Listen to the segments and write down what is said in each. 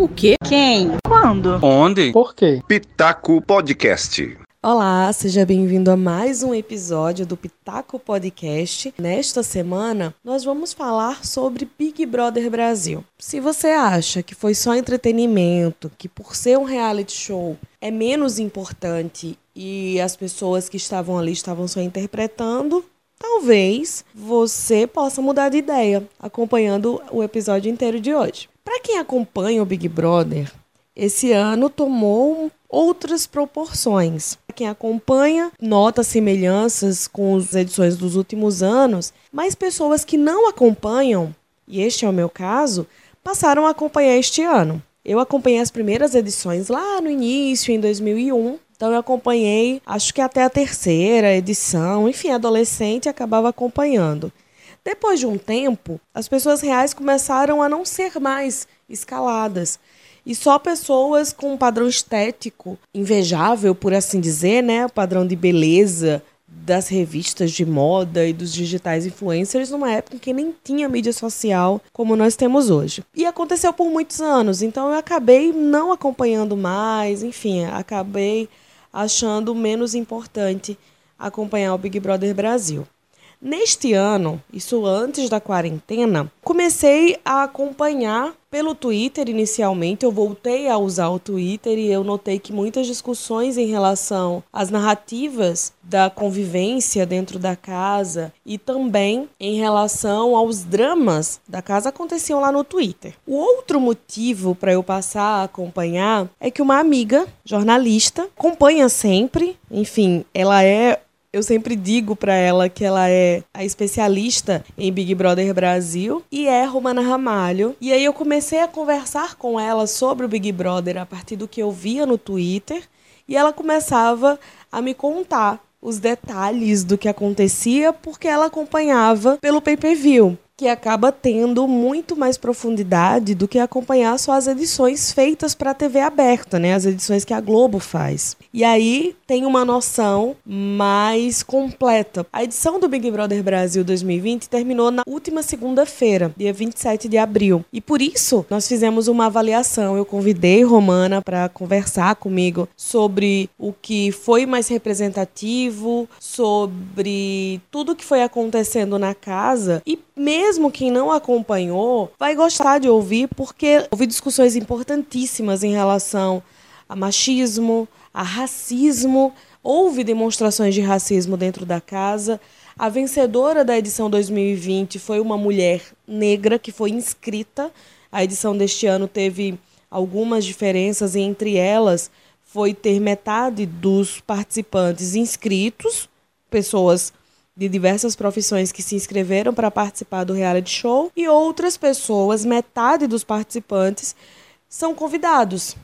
O quê? Quem? Quando? Onde? Por quê? Pitaco Podcast. Olá, seja bem-vindo a mais um episódio do Pitaco Podcast. Nesta semana, nós vamos falar sobre Big Brother Brasil. Se você acha que foi só entretenimento, que por ser um reality show é menos importante e as pessoas que estavam ali estavam só interpretando, talvez você possa mudar de ideia acompanhando o episódio inteiro de hoje. Para quem acompanha o Big Brother, esse ano tomou outras proporções. Quem acompanha nota semelhanças com as edições dos últimos anos, mas pessoas que não acompanham, e este é o meu caso, passaram a acompanhar este ano. Eu acompanhei as primeiras edições lá no início, em 2001. Então eu acompanhei, acho que até a terceira edição, enfim, adolescente acabava acompanhando. Depois de um tempo, as pessoas reais começaram a não ser mais escaladas. E só pessoas com um padrão estético invejável, por assim dizer, né? O padrão de beleza das revistas de moda e dos digitais influencers numa época em que nem tinha mídia social como nós temos hoje. E aconteceu por muitos anos, então eu acabei não acompanhando mais, enfim, acabei achando menos importante acompanhar o Big Brother Brasil. Neste ano, isso antes da quarentena, comecei a acompanhar pelo Twitter inicialmente. Eu voltei a usar o Twitter e eu notei que muitas discussões em relação às narrativas da convivência dentro da casa e também em relação aos dramas da casa aconteciam lá no Twitter. O outro motivo para eu passar a acompanhar é que uma amiga jornalista acompanha sempre, enfim, ela é eu sempre digo para ela que ela é a especialista em Big Brother Brasil e é Romana Ramalho. E aí eu comecei a conversar com ela sobre o Big Brother a partir do que eu via no Twitter e ela começava a me contar os detalhes do que acontecia porque ela acompanhava pelo pay-per-view que acaba tendo muito mais profundidade do que acompanhar só as edições feitas para a TV aberta, né? As edições que a Globo faz. E aí tem uma noção mais completa. A edição do Big Brother Brasil 2020 terminou na última segunda-feira, dia 27 de abril. E por isso nós fizemos uma avaliação. Eu convidei Romana para conversar comigo sobre o que foi mais representativo, sobre tudo que foi acontecendo na casa e mesmo quem não acompanhou vai gostar de ouvir, porque houve discussões importantíssimas em relação a machismo, a racismo, houve demonstrações de racismo dentro da casa. A vencedora da edição 2020 foi uma mulher negra que foi inscrita. A edição deste ano teve algumas diferenças, e entre elas foi ter metade dos participantes inscritos, pessoas de diversas profissões que se inscreveram para participar do reality show e outras pessoas, metade dos participantes, são convidados.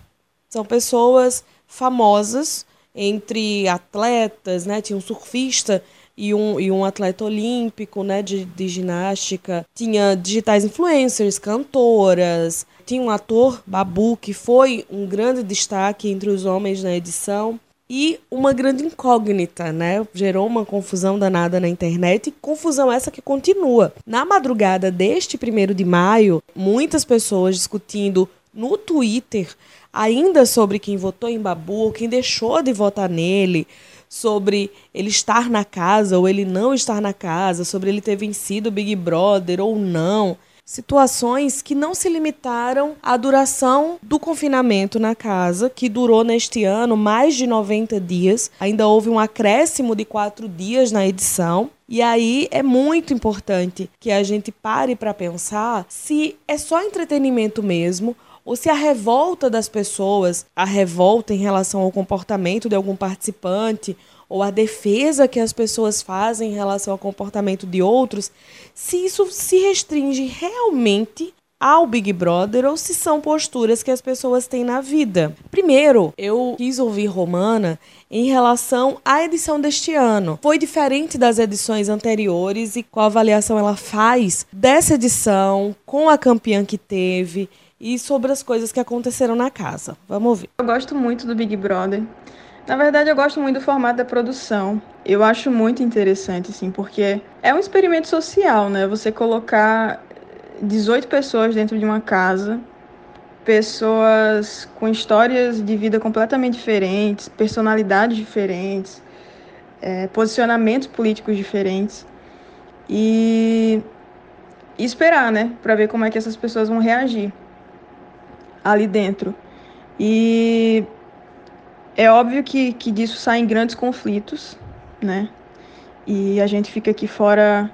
São pessoas famosas entre atletas, né? Tinha um surfista e um, e um atleta olímpico, né, de, de ginástica. Tinha digitais influencers, cantoras. Tinha um ator, Babu, que foi um grande destaque entre os homens na edição e uma grande incógnita, né? Gerou uma confusão danada na internet, e confusão essa que continua. Na madrugada deste primeiro de maio, muitas pessoas discutindo no Twitter ainda sobre quem votou em Babu quem deixou de votar nele, sobre ele estar na casa ou ele não estar na casa, sobre ele ter vencido o Big Brother ou não situações que não se limitaram à duração do confinamento na casa, que durou neste ano mais de 90 dias. Ainda houve um acréscimo de quatro dias na edição. E aí é muito importante que a gente pare para pensar se é só entretenimento mesmo ou se a revolta das pessoas, a revolta em relação ao comportamento de algum participante ou a defesa que as pessoas fazem em relação ao comportamento de outros, se isso se restringe realmente ao Big Brother ou se são posturas que as pessoas têm na vida. Primeiro, eu quis ouvir Romana em relação à edição deste ano. Foi diferente das edições anteriores e qual avaliação ela faz dessa edição, com a campeã que teve e sobre as coisas que aconteceram na casa. Vamos ouvir. Eu gosto muito do Big Brother. Na verdade, eu gosto muito do formato da produção. Eu acho muito interessante, assim, porque é um experimento social, né? Você colocar 18 pessoas dentro de uma casa pessoas com histórias de vida completamente diferentes, personalidades diferentes, é, posicionamentos políticos diferentes e, e esperar, né, para ver como é que essas pessoas vão reagir ali dentro. E é óbvio que, que disso saem grandes conflitos, né? E a gente fica aqui fora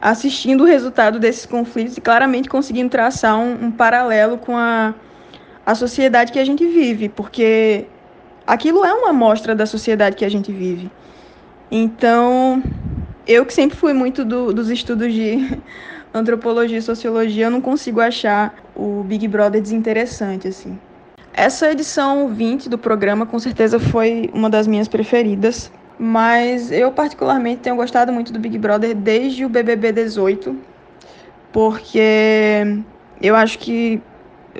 assistindo o resultado desses conflitos e claramente conseguindo traçar um, um paralelo com a, a sociedade que a gente vive, porque aquilo é uma amostra da sociedade que a gente vive. Então, eu que sempre fui muito do, dos estudos de antropologia e sociologia, eu não consigo achar o Big Brother desinteressante, assim. Essa edição 20 do programa, com certeza, foi uma das minhas preferidas, mas eu particularmente tenho gostado muito do Big Brother desde o BBB 18, porque eu acho que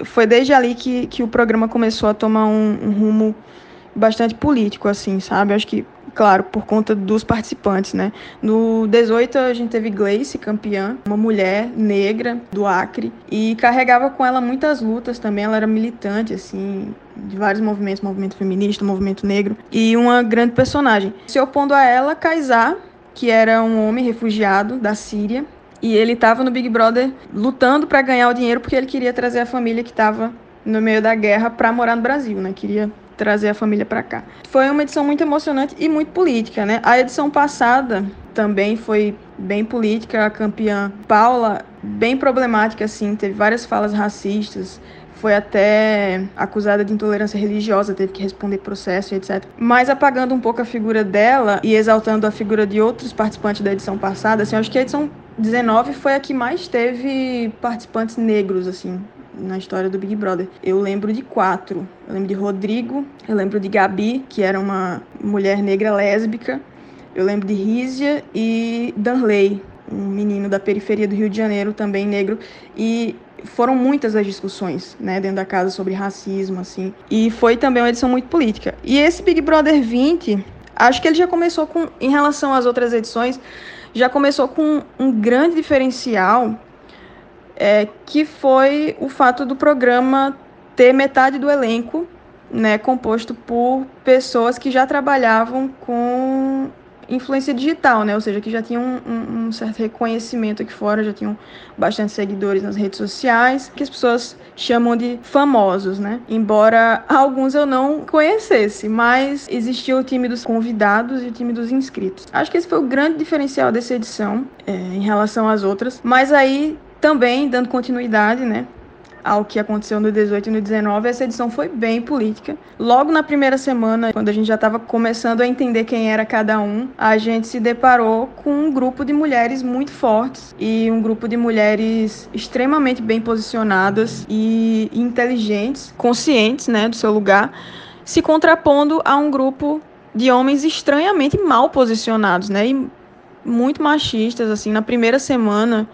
foi desde ali que, que o programa começou a tomar um, um rumo bastante político, assim, sabe? Acho que claro, por conta dos participantes, né? No 18 a gente teve Gleice, campeã, uma mulher negra do Acre, e carregava com ela muitas lutas também, ela era militante, assim, de vários movimentos, movimento feminista, movimento negro, e uma grande personagem. Se opondo a ela, Kaysar, que era um homem refugiado da Síria, e ele estava no Big Brother lutando para ganhar o dinheiro porque ele queria trazer a família que estava no meio da guerra para morar no Brasil, né? Queria trazer a família para cá. Foi uma edição muito emocionante e muito política, né? A edição passada também foi bem política, a campeã Paula, bem problemática assim, teve várias falas racistas, foi até acusada de intolerância religiosa, teve que responder processo etc. Mas apagando um pouco a figura dela e exaltando a figura de outros participantes da edição passada, assim, acho que a edição 19 foi a que mais teve participantes negros, assim, na história do Big Brother. Eu lembro de quatro. Eu lembro de Rodrigo, eu lembro de Gabi, que era uma mulher negra lésbica. Eu lembro de Rízia e Danley, um menino da periferia do Rio de Janeiro, também negro. E foram muitas as discussões, né, dentro da casa sobre racismo, assim. E foi também uma edição muito política. E esse Big Brother 20, acho que ele já começou com, em relação às outras edições, já começou com um grande diferencial é, que foi o fato do programa ter metade do elenco né, composto por pessoas que já trabalhavam com influência digital, né? Ou seja, que já tinham um, um, certo reconhecimento aqui fora, já tinham bastante seguidores nas redes sociais, que as pessoas chamam de famosos, né? Embora alguns eu não conhecesse, mas existia o time dos convidados e o time dos inscritos. Acho que esse foi o grande diferencial dessa edição é, em relação às outras. Mas aí também, dando continuidade, né, ao que aconteceu no 18 e no 19, essa edição foi bem política. Logo na primeira semana, quando a gente já estava começando a entender quem era cada um, a gente se deparou com um grupo de mulheres muito fortes e um grupo de mulheres extremamente bem posicionadas e inteligentes, conscientes, né, do seu lugar, se contrapondo a um grupo de homens estranhamente mal posicionados, né, e muito machistas assim. Na primeira semana,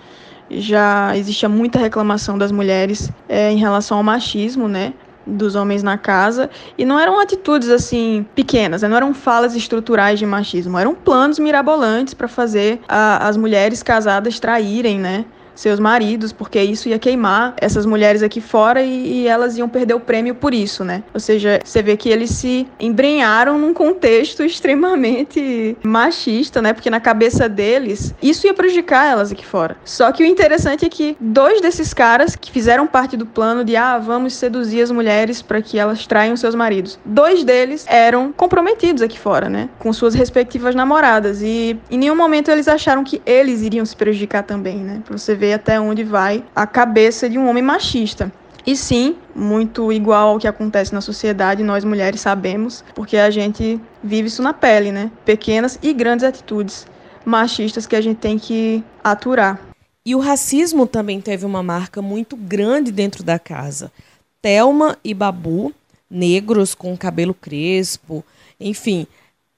já existia muita reclamação das mulheres é, em relação ao machismo, né? dos homens na casa e não eram atitudes assim pequenas, né? não eram falas estruturais de machismo, eram planos mirabolantes para fazer a, as mulheres casadas traírem, né? Seus maridos, porque isso ia queimar essas mulheres aqui fora e, e, elas iam perder o prêmio por isso, né? Ou seja, você vê que eles se embrenharam num contexto extremamente machista, né? Porque na cabeça deles, isso ia prejudicar elas aqui fora. Só que o interessante é que dois desses caras que fizeram parte do plano de, ah, vamos seduzir as mulheres para que elas traiam seus maridos, dois deles eram comprometidos aqui fora, né? Com suas respectivas namoradas. E em nenhum momento eles acharam que eles iriam se prejudicar também, né? Pra você ver ver até onde vai a cabeça de um homem machista. E sim, muito igual ao que acontece na sociedade, nós mulheres sabemos, porque a gente vive isso na pele, né? Pequenas e grandes atitudes machistas que a gente tem que aturar. E o racismo também teve uma marca muito grande dentro da casa. Telma e Babu, negros com cabelo crespo, enfim,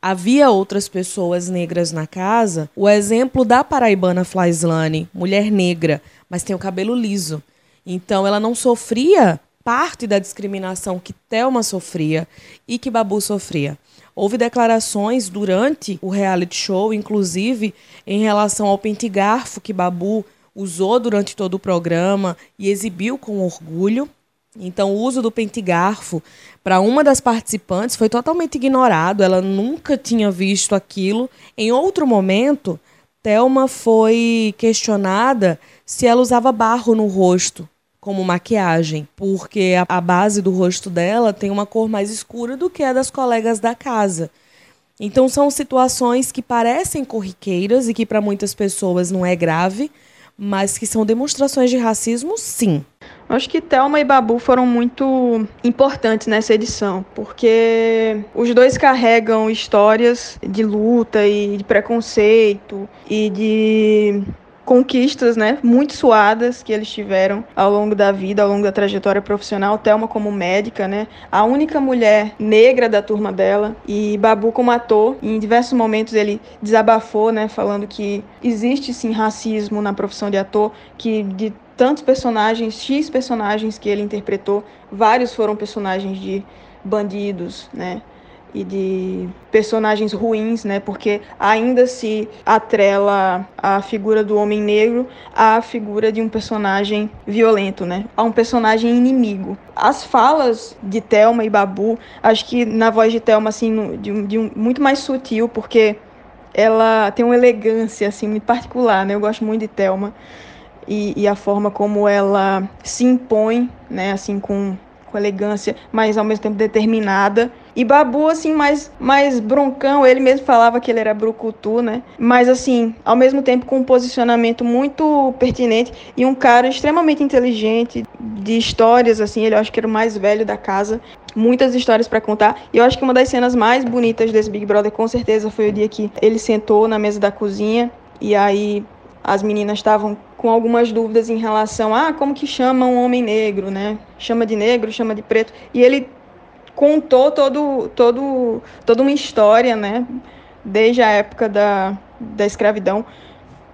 havia outras pessoas negras na casa. O exemplo da paraibana Flaislane, mulher negra, mas tem o cabelo liso. Então ela não sofria parte da discriminação que Thelma sofria e que Babu sofria. Houve declarações durante o reality show, inclusive em relação ao pente garfo que Babu usou durante todo o programa e exibiu com orgulho. Então, o uso do pente-garfo para uma das participantes foi totalmente ignorado, ela nunca tinha visto aquilo. Em outro momento, Thelma foi questionada se ela usava barro no rosto como maquiagem, porque a, base do rosto dela tem uma cor mais escura do que a das colegas da casa. Então são situações que parecem corriqueiras e que para muitas pessoas não é grave, mas que são demonstrações de racismo, sim. Acho que Thelma e Babu foram muito importantes nessa edição, porque os dois carregam histórias de luta e de preconceito e de conquistas, né, muito suadas que eles tiveram ao longo da vida, ao longo da trajetória profissional. Thelma como médica, né, a única mulher negra da turma dela e Babu como ator. Em diversos momentos ele desabafou, né, falando que existe sim racismo na profissão de ator, que de tantos personagens, X personagens que ele interpretou, vários foram personagens de bandidos, né? e de personagens ruins, né? Porque ainda se atrela a figura do homem negro à figura de um personagem violento, né? A um personagem inimigo. As falas de Thelma e Babu, acho que na voz de Thelma assim, de, de um, muito mais sutil, porque ela tem uma elegância assim muito particular, né? Eu gosto muito de Thelma. E, e, a forma como ela se impõe, né, assim, com, com elegância, mas ao mesmo tempo determinada. E Babu, assim, mais, mais broncão, ele mesmo falava que ele era brucutu, né? Mas, assim, ao mesmo tempo com um posicionamento muito pertinente e um cara extremamente inteligente, de histórias, assim, ele eu acho que era o mais velho da casa. Muitas histórias para contar. E eu acho que uma das cenas mais bonitas desse Big Brother, com certeza, foi o dia que ele sentou na mesa da cozinha e aí as meninas estavam com algumas dúvidas em relação a ah, como que chama um homem negro, né? Chama de negro, chama de preto. E ele contou todo, todo, toda uma história, né, desde a época da, da escravidão,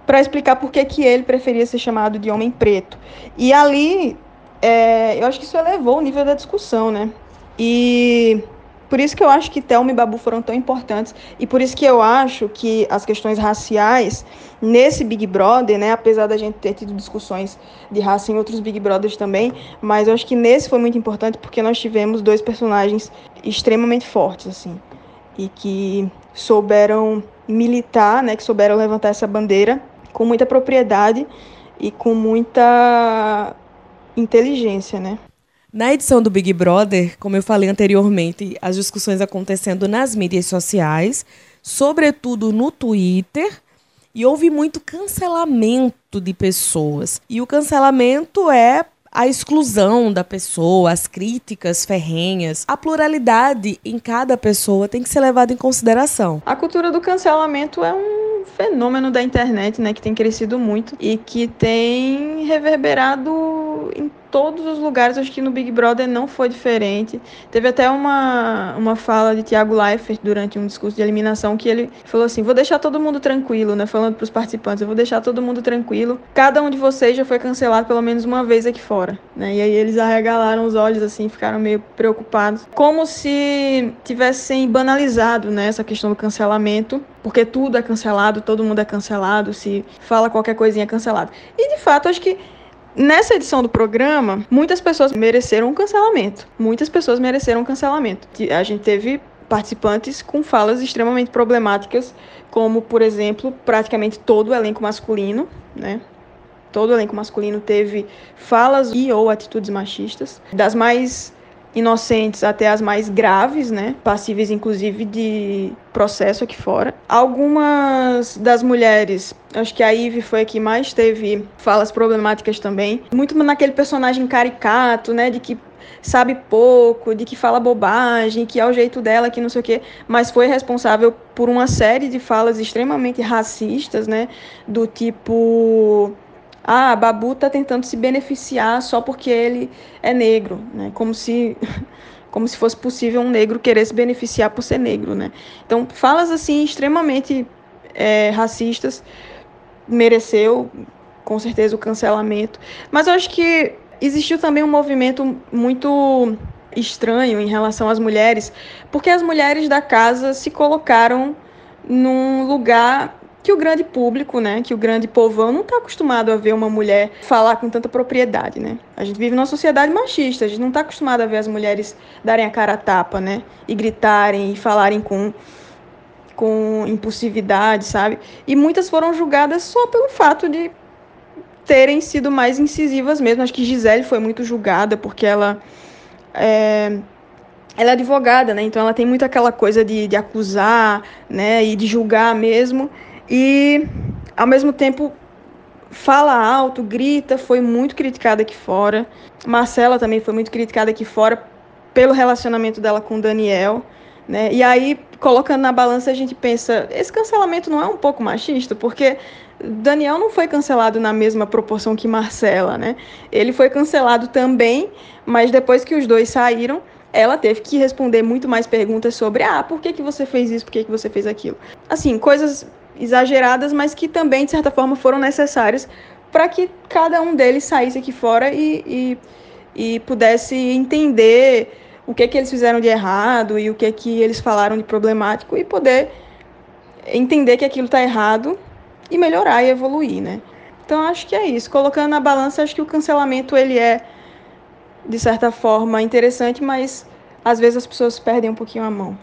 para explicar por que, que ele preferia ser chamado de homem preto. E ali, é, eu acho que isso elevou o nível da discussão, né? E por isso que eu acho que Thelma e Babu foram tão importantes e por isso que eu acho que as questões raciais nesse Big Brother, né, apesar da gente ter tido discussões de raça em outros Big Brothers também, mas eu acho que nesse foi muito importante porque nós tivemos dois personagens extremamente fortes assim e que souberam militar, né, que souberam levantar essa bandeira com muita propriedade e com muita inteligência, né? Na edição do Big Brother, como eu falei anteriormente, as discussões acontecendo nas mídias sociais, sobretudo no Twitter, e houve muito cancelamento de pessoas. E o cancelamento é a exclusão da pessoa, as críticas ferrenhas, a pluralidade em cada pessoa tem que ser levada em consideração. A cultura do cancelamento é um fenômeno da internet, né, que tem crescido muito e que tem reverberado em todos os lugares, acho que no Big Brother não foi diferente. Teve até uma, uma fala de Thiago Leifert durante um discurso de eliminação que ele falou assim: vou deixar todo mundo tranquilo, né? Falando para os participantes, eu vou deixar todo mundo tranquilo. Cada um de vocês já foi cancelado pelo menos uma vez aqui fora, né? E aí eles arregalaram os olhos assim, ficaram meio preocupados, como se tivessem banalizado, né, essa questão do cancelamento porque tudo é cancelado, todo mundo é cancelado, se fala qualquer coisinha é cancelado. E de fato, acho que Nessa edição do programa, muitas pessoas mereceram um cancelamento. Muitas pessoas mereceram um cancelamento. A gente teve participantes com falas extremamente problemáticas, como, por exemplo, praticamente todo o elenco masculino, né? Todo o elenco masculino teve falas e ou atitudes machistas, das mais inocentes até as mais graves, né? Passíveis, inclusive, de processo aqui fora. Algumas das mulheres, acho que a Ivy foi a que mais teve falas problemáticas também. Muito naquele personagem caricato, né? De que sabe pouco, de que fala bobagem, que é o jeito dela, que não sei o quê, mas foi responsável por uma série de falas extremamente racistas, né? Do tipo ah, Babu está tentando se beneficiar só porque ele é negro, né? Como se como se fosse possível um negro querer se beneficiar por ser negro, né? Então, falas assim extremamente é, racistas mereceu com certeza o cancelamento, mas eu acho que existiu também um movimento muito estranho em relação às mulheres, porque as mulheres da casa se colocaram num lugar que o grande público, né, que o grande povão não está acostumado a ver uma mulher falar com tanta propriedade, né? A gente vive numa sociedade machista, a gente não está acostumado a ver as mulheres darem a cara a tapa, né, e gritarem e falarem com com impulsividade, sabe? E muitas foram julgadas só pelo fato de terem sido mais incisivas mesmo. Acho que Gisele foi muito julgada porque ela é, ela é advogada, né? Então ela tem muito aquela coisa de, de acusar, né? E de julgar mesmo. E ao mesmo tempo fala alto, grita, foi muito criticada aqui fora. Marcela também foi muito criticada aqui fora pelo relacionamento dela com Daniel. Né? E aí, colocando na balança, a gente pensa: esse cancelamento não é um pouco machista? Porque Daniel não foi cancelado na mesma proporção que Marcela, né? Ele foi cancelado também, mas depois que os dois saíram, ela teve que responder muito mais perguntas sobre: ah, por que, que você fez isso, por que, que você fez aquilo? Assim, coisas exageradas, mas que também, de certa forma, foram necessárias para que cada um deles saísse aqui fora e, e, e pudesse entender o que que eles fizeram de errado e o que que eles falaram de problemático e poder entender que aquilo está errado e melhorar e evoluir, né? Então acho que é isso. Colocando na balança, acho que o cancelamento ele é de certa forma interessante, mas às vezes as pessoas perdem um pouquinho a mão.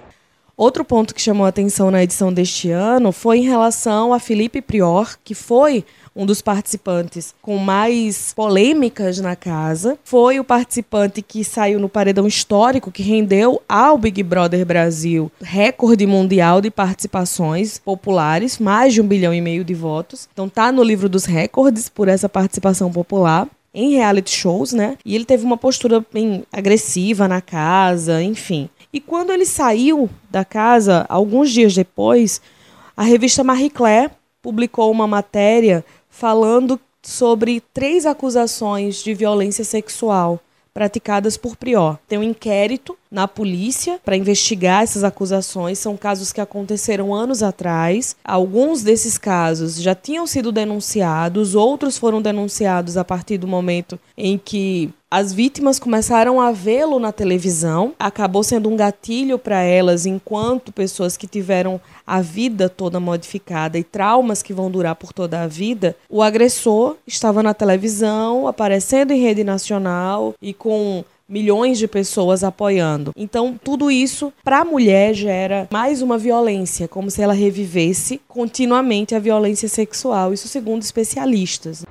Outro ponto que chamou a atenção na edição deste ano foi em relação a Felipe Prior, que foi um dos participantes com mais polêmicas na casa. Foi o participante que saiu no paredão histórico que rendeu ao Big Brother Brasil recorde mundial de participações populares, mais de um bilhão e meio de votos. Então tá no livro dos recordes por essa participação popular em reality shows, né? E ele teve uma postura bem agressiva na casa, enfim. E quando ele saiu da casa, alguns dias depois, a revista Marie Claire publicou uma matéria falando sobre três acusações de violência sexual praticadas por Prior. Tem um inquérito na polícia para investigar essas acusações. São casos que aconteceram anos atrás. Alguns desses casos já tinham sido denunciados, outros foram denunciados a partir do momento em que as vítimas começaram a vê-lo na televisão, acabou sendo um gatilho para elas, enquanto pessoas que tiveram a vida toda modificada e traumas que vão durar por toda a vida. O agressor estava na televisão, aparecendo em rede nacional e com milhões de pessoas apoiando. Então, tudo isso para a mulher gera mais uma violência, como se ela revivesse continuamente a violência sexual, isso segundo especialistas.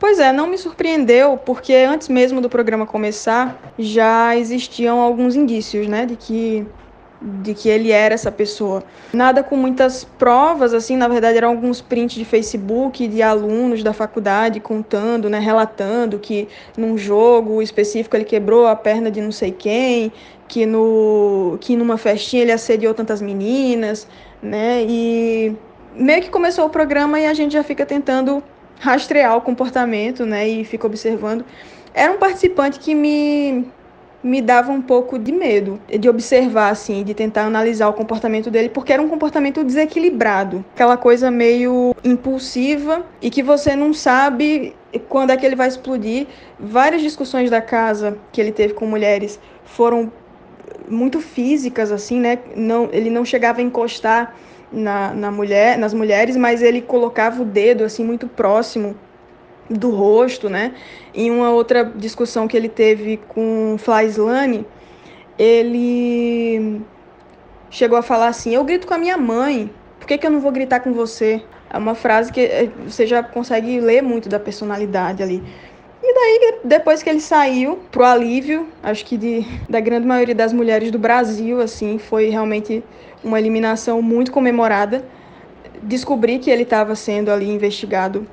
Pois é, não me surpreendeu, porque antes mesmo do programa começar, já existiam alguns indícios, né, de que de que ele era essa pessoa. Nada com muitas provas, assim, na verdade eram alguns prints de Facebook de alunos da faculdade contando, né, relatando que num jogo específico ele quebrou a perna de não sei quem, que no que numa festinha ele assediou tantas meninas, né? E meio que começou o programa e a gente já fica tentando rastrear o comportamento, né, e fica observando. Era um participante que me me dava um pouco de medo de observar assim, de tentar analisar o comportamento dele, porque era um comportamento desequilibrado, aquela coisa meio impulsiva e que você não sabe quando é que ele vai explodir. Várias discussões da casa que ele teve com mulheres foram muito físicas assim, né? Não, ele não chegava a encostar na, na mulher, nas mulheres, mas ele colocava o dedo assim muito próximo do rosto, né? Em uma outra discussão que ele teve com Slane, ele chegou a falar assim: "Eu grito com a minha mãe, por que, que eu não vou gritar com você?" É uma frase que eh, você já consegue ler muito da personalidade ali. E daí, depois que ele saiu, pro alívio, acho que de, da grande maioria das mulheres do Brasil, assim, foi realmente uma eliminação muito comemorada. Descobri que ele estava sendo ali investigado,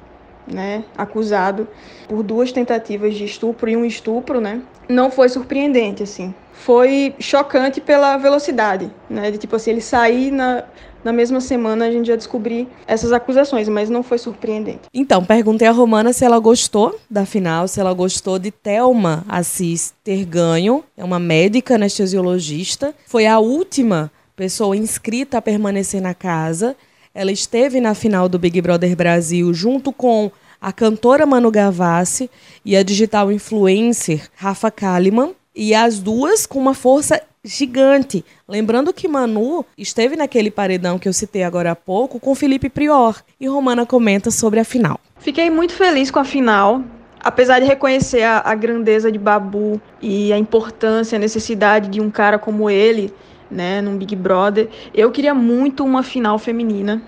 né, acusado por duas tentativas de estupro e um estupro, né? Não foi surpreendente, assim. Foi chocante pela velocidade, né? De tipo assim, ele sair na, na mesma semana a gente já descobrir essas acusações, mas não foi surpreendente. Então, perguntei a Romana se ela gostou da final, se ela gostou de Thelma Assis ter ganho. É uma médica anestesiologista. Foi a última pessoa inscrita a permanecer na casa. Ela esteve na final do Big Brother Brasil junto com a cantora Manu Gavassi e a digital influencer Rafa Kalimann. E as duas com uma força gigante. Lembrando que Manu esteve naquele paredão que eu citei agora há pouco com Felipe Prior. E Romana comenta sobre a final. Fiquei muito feliz com a final. Apesar de reconhecer a, a grandeza de Babu e a importância, a necessidade de um cara como ele, né, num Big Brother, eu queria muito uma final feminina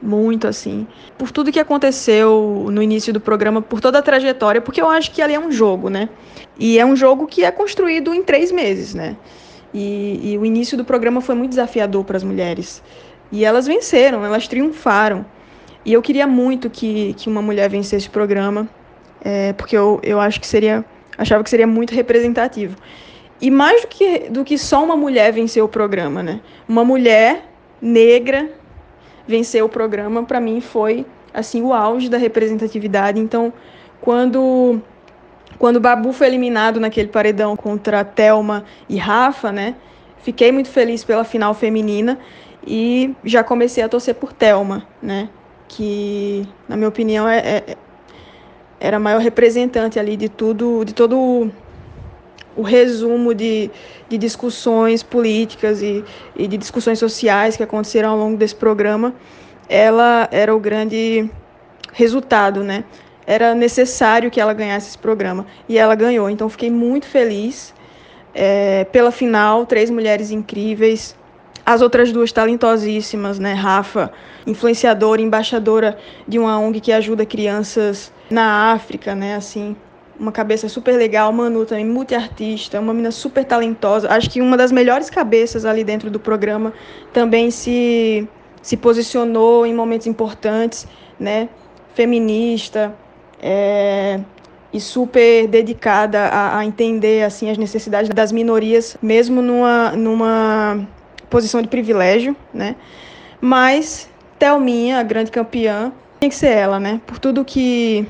muito assim, por tudo que aconteceu no início do programa, por toda a trajetória, porque eu acho que ali é um jogo, né? E é um jogo que é construído em três meses, né? E, e o início do programa foi muito desafiador para as mulheres. E elas venceram, elas triunfaram. E eu queria muito que, que uma mulher vencesse o programa, é, porque eu, eu acho que seria, achava que seria muito representativo. E mais do que, do que só uma mulher vencer o programa, né? Uma mulher negra vencer o programa, para mim foi assim o auge da representatividade. Então, quando quando Babu foi eliminado naquele paredão contra Telma e Rafa, né? Fiquei muito feliz pela final feminina e já comecei a torcer por Telma, né? Que, na minha opinião, é, é, era a maior representante ali de tudo, de todo o resumo de, de discussões políticas e, e de discussões sociais que aconteceram ao longo desse programa, ela era o grande resultado, né? Era necessário que ela ganhasse esse programa e ela ganhou. Então fiquei muito feliz é, pela final, três mulheres incríveis, as outras duas talentosíssimas, né? Rafa, influenciadora, embaixadora de uma ONG que ajuda crianças na África, né? Assim, uma cabeça super legal, Manu também, multiartista, uma menina super talentosa. Acho que uma das melhores cabeças ali dentro do programa também se, se posicionou em momentos importantes, né? Feminista é, e super dedicada a, a, entender assim as necessidades das minorias, mesmo numa, numa posição de privilégio, né? Mas Thelminha, a grande campeã, tem que ser ela, né? Por tudo que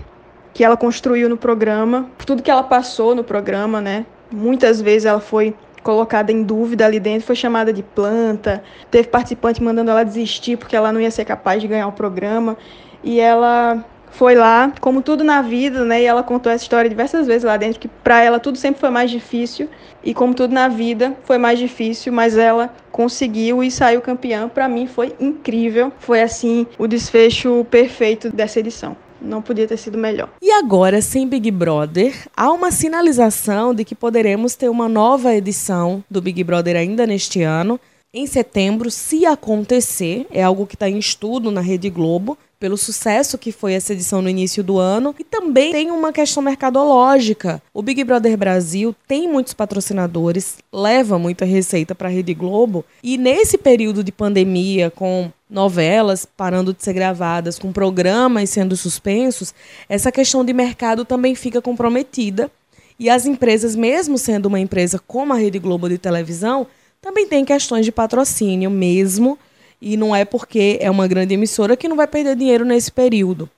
que ela construiu no programa, tudo que ela passou no programa, né? Muitas vezes ela foi colocada em dúvida ali dentro, foi chamada de planta, teve participante mandando ela desistir porque ela não ia ser capaz de ganhar o programa, e ela foi lá, como tudo na vida, né? E ela contou essa história diversas vezes lá dentro, que para ela tudo sempre foi mais difícil, e como tudo na vida foi mais difícil, mas ela conseguiu e saiu campeã. Para mim foi incrível, foi assim o desfecho perfeito dessa edição não podia ter sido melhor. E agora, sem Big Brother, há uma sinalização de que poderemos ter uma nova edição do Big Brother ainda neste ano. Em setembro, se acontecer, é algo que está em estudo na Rede Globo, pelo sucesso que foi essa edição no início do ano. E também tem uma questão mercadológica. O Big Brother Brasil tem muitos patrocinadores, leva muita receita para a Rede Globo. E nesse período de pandemia, com novelas parando de ser gravadas, com programas sendo suspensos, essa questão de mercado também fica comprometida. E as empresas, mesmo sendo uma empresa como a Rede Globo de televisão, também tem questões de patrocínio mesmo e não é porque é uma grande emissora que não vai perder dinheiro nesse período.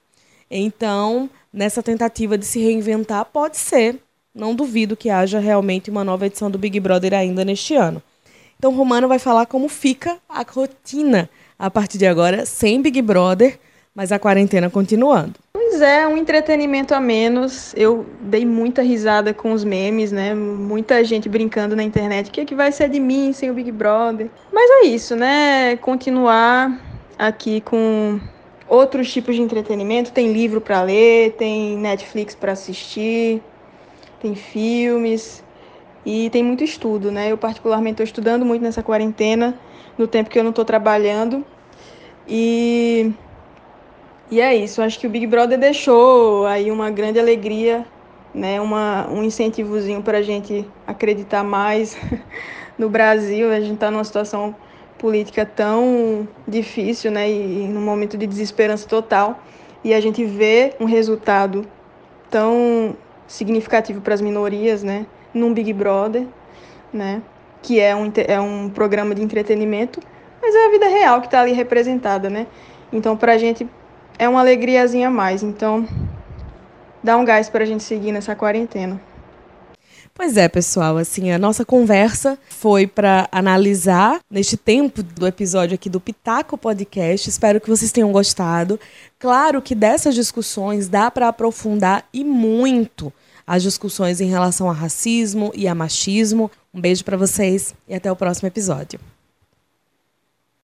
Então, nessa tentativa de se reinventar, pode ser. Não duvido que haja realmente uma nova edição do Big Brother ainda neste ano. Então, Romano vai falar como fica a rotina a partir de agora, sem Big Brother, mas a quarentena continuando. Pois é, um entretenimento a menos. Eu dei muita risada com os memes, né? Muita gente brincando na internet. O que, é que vai ser de mim sem o Big Brother? Mas é isso, né? Continuar aqui com outros tipos de entretenimento. Tem livro para ler, tem Netflix para assistir, tem filmes e tem muito estudo, né? Eu particularmente estou estudando muito nessa quarentena, no tempo que eu não estou trabalhando. E e é isso, acho que o Big Brother deixou aí uma grande alegria, né, uma, um incentivozinho para a gente acreditar mais no Brasil. A gente está numa situação política tão difícil, né, e, e num momento de desesperança total, e a gente vê um resultado tão significativo para as minorias, né, num Big Brother, né, que é um, é um programa de entretenimento, mas é a vida real que está ali representada, né. Então, para a gente é uma alegriazinha a mais. Então, dá um gás para a gente seguir nessa quarentena. Pois é, pessoal, assim, a nossa conversa foi para analisar neste tempo do episódio aqui do Pitaco Podcast. Espero que vocês tenham gostado. Claro que dessas discussões dá para aprofundar e muito as discussões em relação a racismo e a machismo. Um beijo para vocês e até o próximo episódio.